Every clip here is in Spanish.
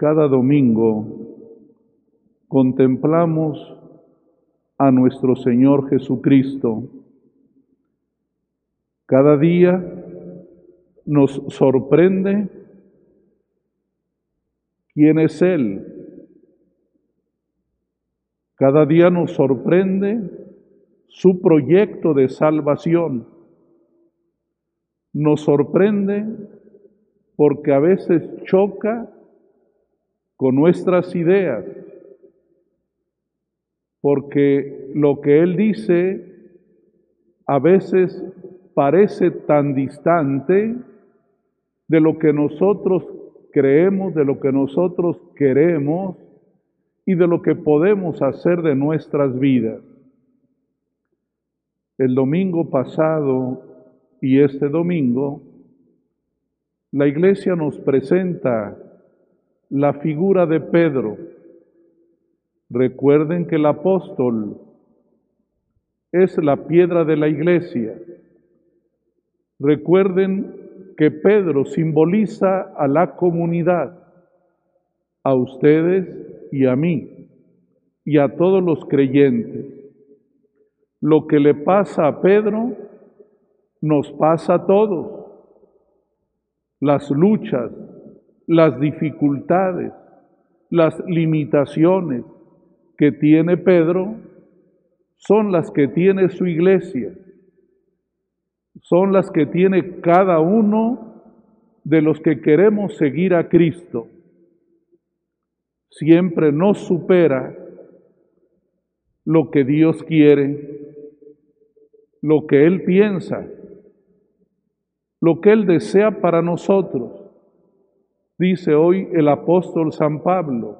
Cada domingo contemplamos a nuestro Señor Jesucristo. Cada día nos sorprende quién es Él. Cada día nos sorprende su proyecto de salvación. Nos sorprende porque a veces choca con nuestras ideas, porque lo que Él dice a veces parece tan distante de lo que nosotros creemos, de lo que nosotros queremos y de lo que podemos hacer de nuestras vidas. El domingo pasado y este domingo la iglesia nos presenta la figura de Pedro. Recuerden que el apóstol es la piedra de la iglesia. Recuerden que Pedro simboliza a la comunidad, a ustedes y a mí, y a todos los creyentes. Lo que le pasa a Pedro nos pasa a todos las luchas, las dificultades, las limitaciones que tiene Pedro son las que tiene su iglesia, son las que tiene cada uno de los que queremos seguir a Cristo. Siempre nos supera lo que Dios quiere, lo que Él piensa lo que Él desea para nosotros. Dice hoy el apóstol San Pablo,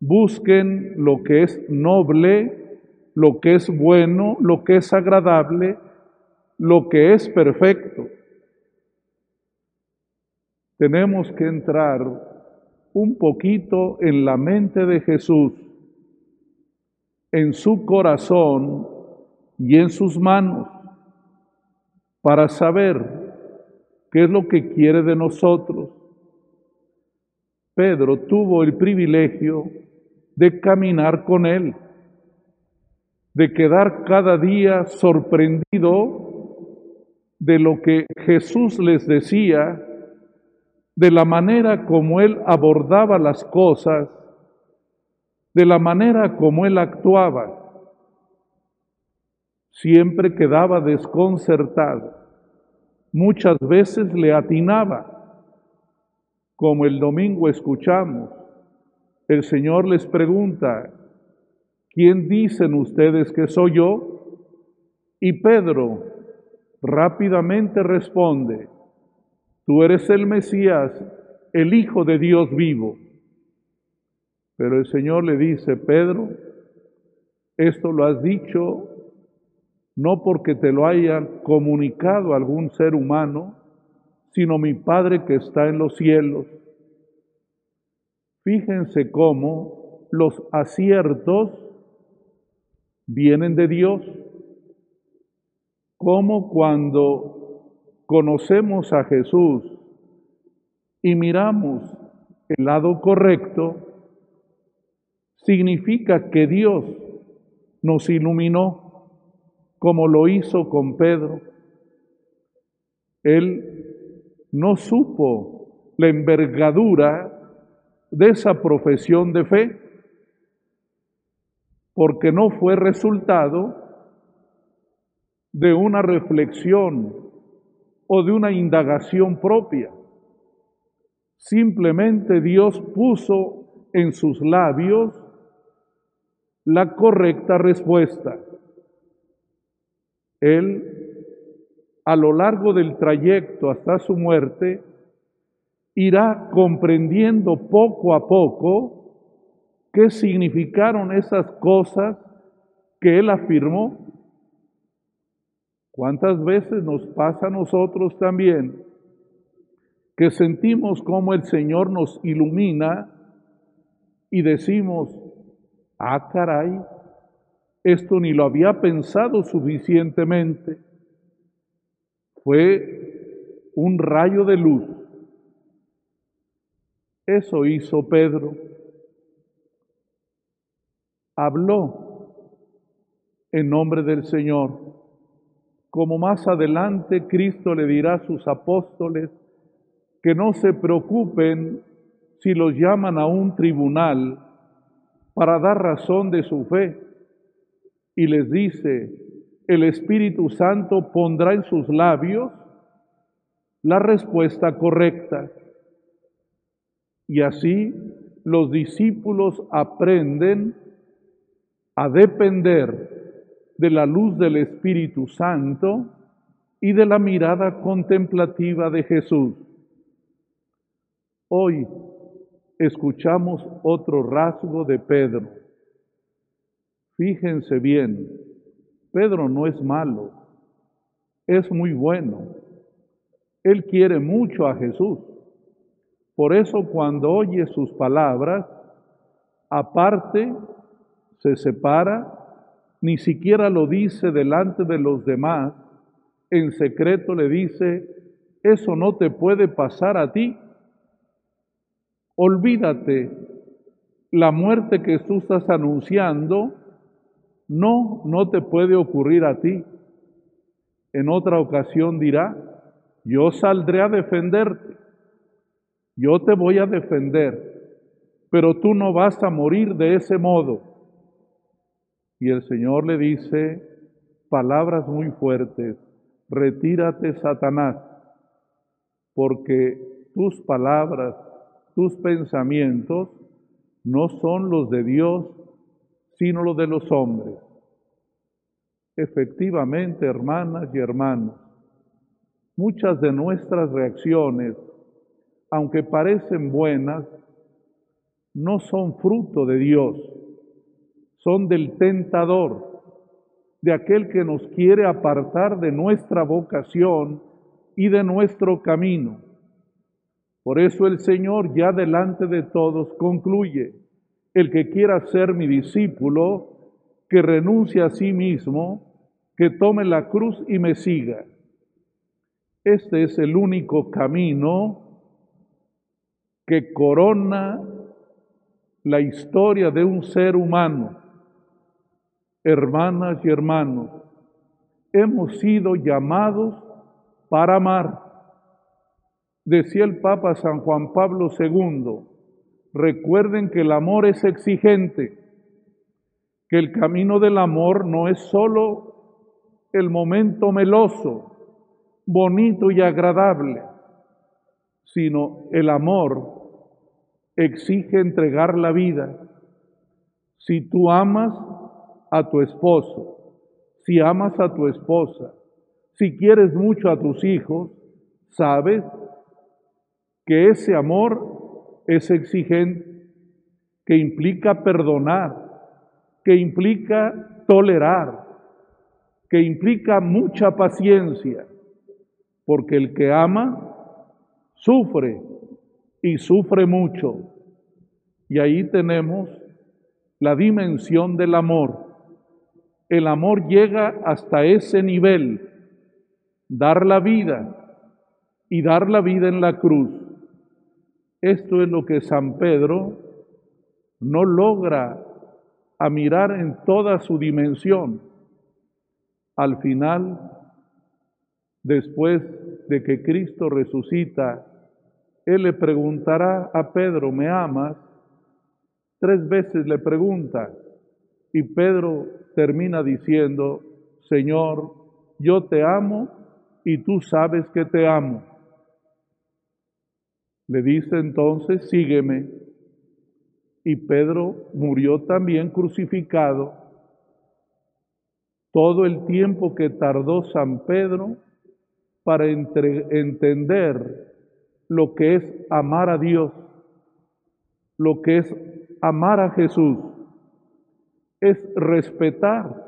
busquen lo que es noble, lo que es bueno, lo que es agradable, lo que es perfecto. Tenemos que entrar un poquito en la mente de Jesús, en su corazón y en sus manos, para saber ¿Qué es lo que quiere de nosotros? Pedro tuvo el privilegio de caminar con él, de quedar cada día sorprendido de lo que Jesús les decía, de la manera como él abordaba las cosas, de la manera como él actuaba. Siempre quedaba desconcertado muchas veces le atinaba, como el domingo escuchamos. El Señor les pregunta, ¿quién dicen ustedes que soy yo? Y Pedro rápidamente responde, tú eres el Mesías, el Hijo de Dios vivo. Pero el Señor le dice, Pedro, esto lo has dicho no porque te lo haya comunicado algún ser humano, sino mi Padre que está en los cielos. Fíjense cómo los aciertos vienen de Dios, como cuando conocemos a Jesús y miramos el lado correcto, significa que Dios nos iluminó como lo hizo con Pedro. Él no supo la envergadura de esa profesión de fe, porque no fue resultado de una reflexión o de una indagación propia. Simplemente Dios puso en sus labios la correcta respuesta. Él, a lo largo del trayecto hasta su muerte, irá comprendiendo poco a poco qué significaron esas cosas que Él afirmó. ¿Cuántas veces nos pasa a nosotros también que sentimos como el Señor nos ilumina y decimos, ah caray, esto ni lo había pensado suficientemente. Fue un rayo de luz. Eso hizo Pedro. Habló en nombre del Señor, como más adelante Cristo le dirá a sus apóstoles que no se preocupen si los llaman a un tribunal para dar razón de su fe. Y les dice, el Espíritu Santo pondrá en sus labios la respuesta correcta. Y así los discípulos aprenden a depender de la luz del Espíritu Santo y de la mirada contemplativa de Jesús. Hoy escuchamos otro rasgo de Pedro. Fíjense bien, Pedro no es malo, es muy bueno. Él quiere mucho a Jesús. Por eso cuando oye sus palabras, aparte, se separa, ni siquiera lo dice delante de los demás, en secreto le dice, eso no te puede pasar a ti. Olvídate, la muerte que tú estás anunciando, no, no te puede ocurrir a ti. En otra ocasión dirá, yo saldré a defenderte, yo te voy a defender, pero tú no vas a morir de ese modo. Y el Señor le dice palabras muy fuertes, retírate Satanás, porque tus palabras tus pensamientos no son los de Dios, sino los de los hombres. Efectivamente, hermanas y hermanos, muchas de nuestras reacciones, aunque parecen buenas, no son fruto de Dios, son del tentador, de aquel que nos quiere apartar de nuestra vocación y de nuestro camino. Por eso el Señor ya delante de todos concluye, el que quiera ser mi discípulo, que renuncie a sí mismo, que tome la cruz y me siga. Este es el único camino que corona la historia de un ser humano. Hermanas y hermanos, hemos sido llamados para amar Decía el Papa San Juan Pablo II, recuerden que el amor es exigente, que el camino del amor no es solo el momento meloso, bonito y agradable, sino el amor exige entregar la vida. Si tú amas a tu esposo, si amas a tu esposa, si quieres mucho a tus hijos, sabes que ese amor es exigente, que implica perdonar, que implica tolerar, que implica mucha paciencia, porque el que ama sufre y sufre mucho. Y ahí tenemos la dimensión del amor. El amor llega hasta ese nivel, dar la vida y dar la vida en la cruz. Esto es lo que San Pedro no logra a mirar en toda su dimensión. Al final, después de que Cristo resucita, Él le preguntará a Pedro, ¿me amas? Tres veces le pregunta y Pedro termina diciendo, Señor, yo te amo y tú sabes que te amo. Le dice entonces, sígueme. Y Pedro murió también crucificado. Todo el tiempo que tardó San Pedro para entender lo que es amar a Dios, lo que es amar a Jesús, es respetar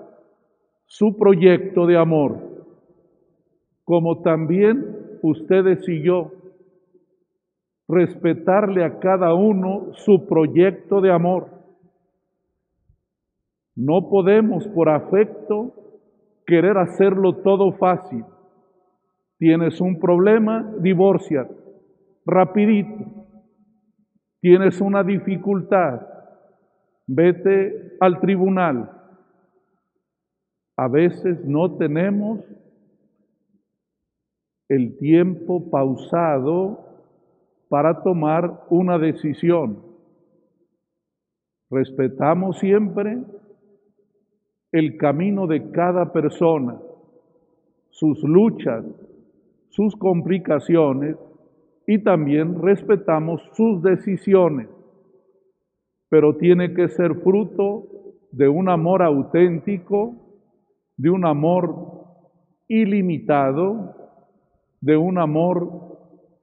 su proyecto de amor, como también ustedes y yo respetarle a cada uno su proyecto de amor. No podemos por afecto querer hacerlo todo fácil. Tienes un problema, divorcia rapidito. Tienes una dificultad, vete al tribunal. A veces no tenemos el tiempo pausado para tomar una decisión. Respetamos siempre el camino de cada persona, sus luchas, sus complicaciones y también respetamos sus decisiones, pero tiene que ser fruto de un amor auténtico, de un amor ilimitado, de un amor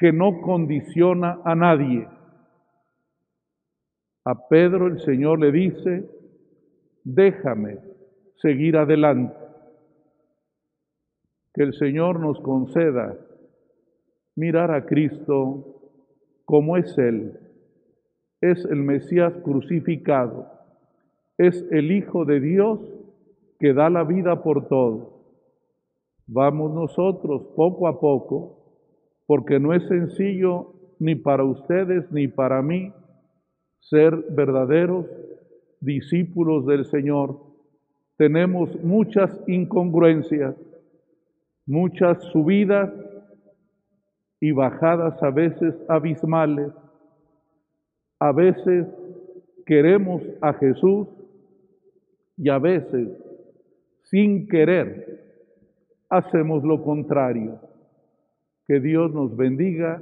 que no condiciona a nadie. A Pedro el Señor le dice, déjame seguir adelante. Que el Señor nos conceda mirar a Cristo como es Él. Es el Mesías crucificado. Es el Hijo de Dios que da la vida por todo. Vamos nosotros poco a poco, porque no es sencillo ni para ustedes ni para mí ser verdaderos discípulos del Señor. Tenemos muchas incongruencias, muchas subidas y bajadas a veces abismales. A veces queremos a Jesús y a veces, sin querer, hacemos lo contrario. Que Dios nos bendiga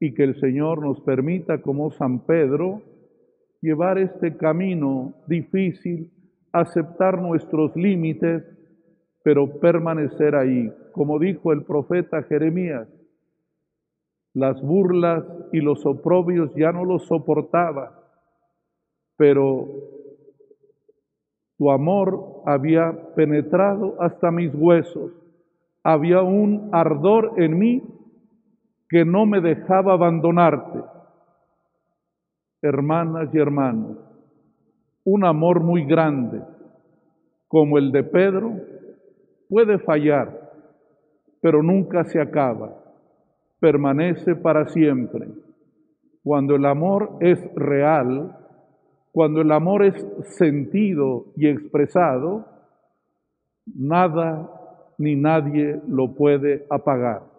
y que el Señor nos permita, como San Pedro, llevar este camino difícil, aceptar nuestros límites, pero permanecer ahí. Como dijo el profeta Jeremías, las burlas y los oprobios ya no los soportaba, pero tu amor había penetrado hasta mis huesos, había un ardor en mí que no me dejaba abandonarte. Hermanas y hermanos, un amor muy grande como el de Pedro puede fallar, pero nunca se acaba permanece para siempre. Cuando el amor es real, cuando el amor es sentido y expresado, nada ni nadie lo puede apagar.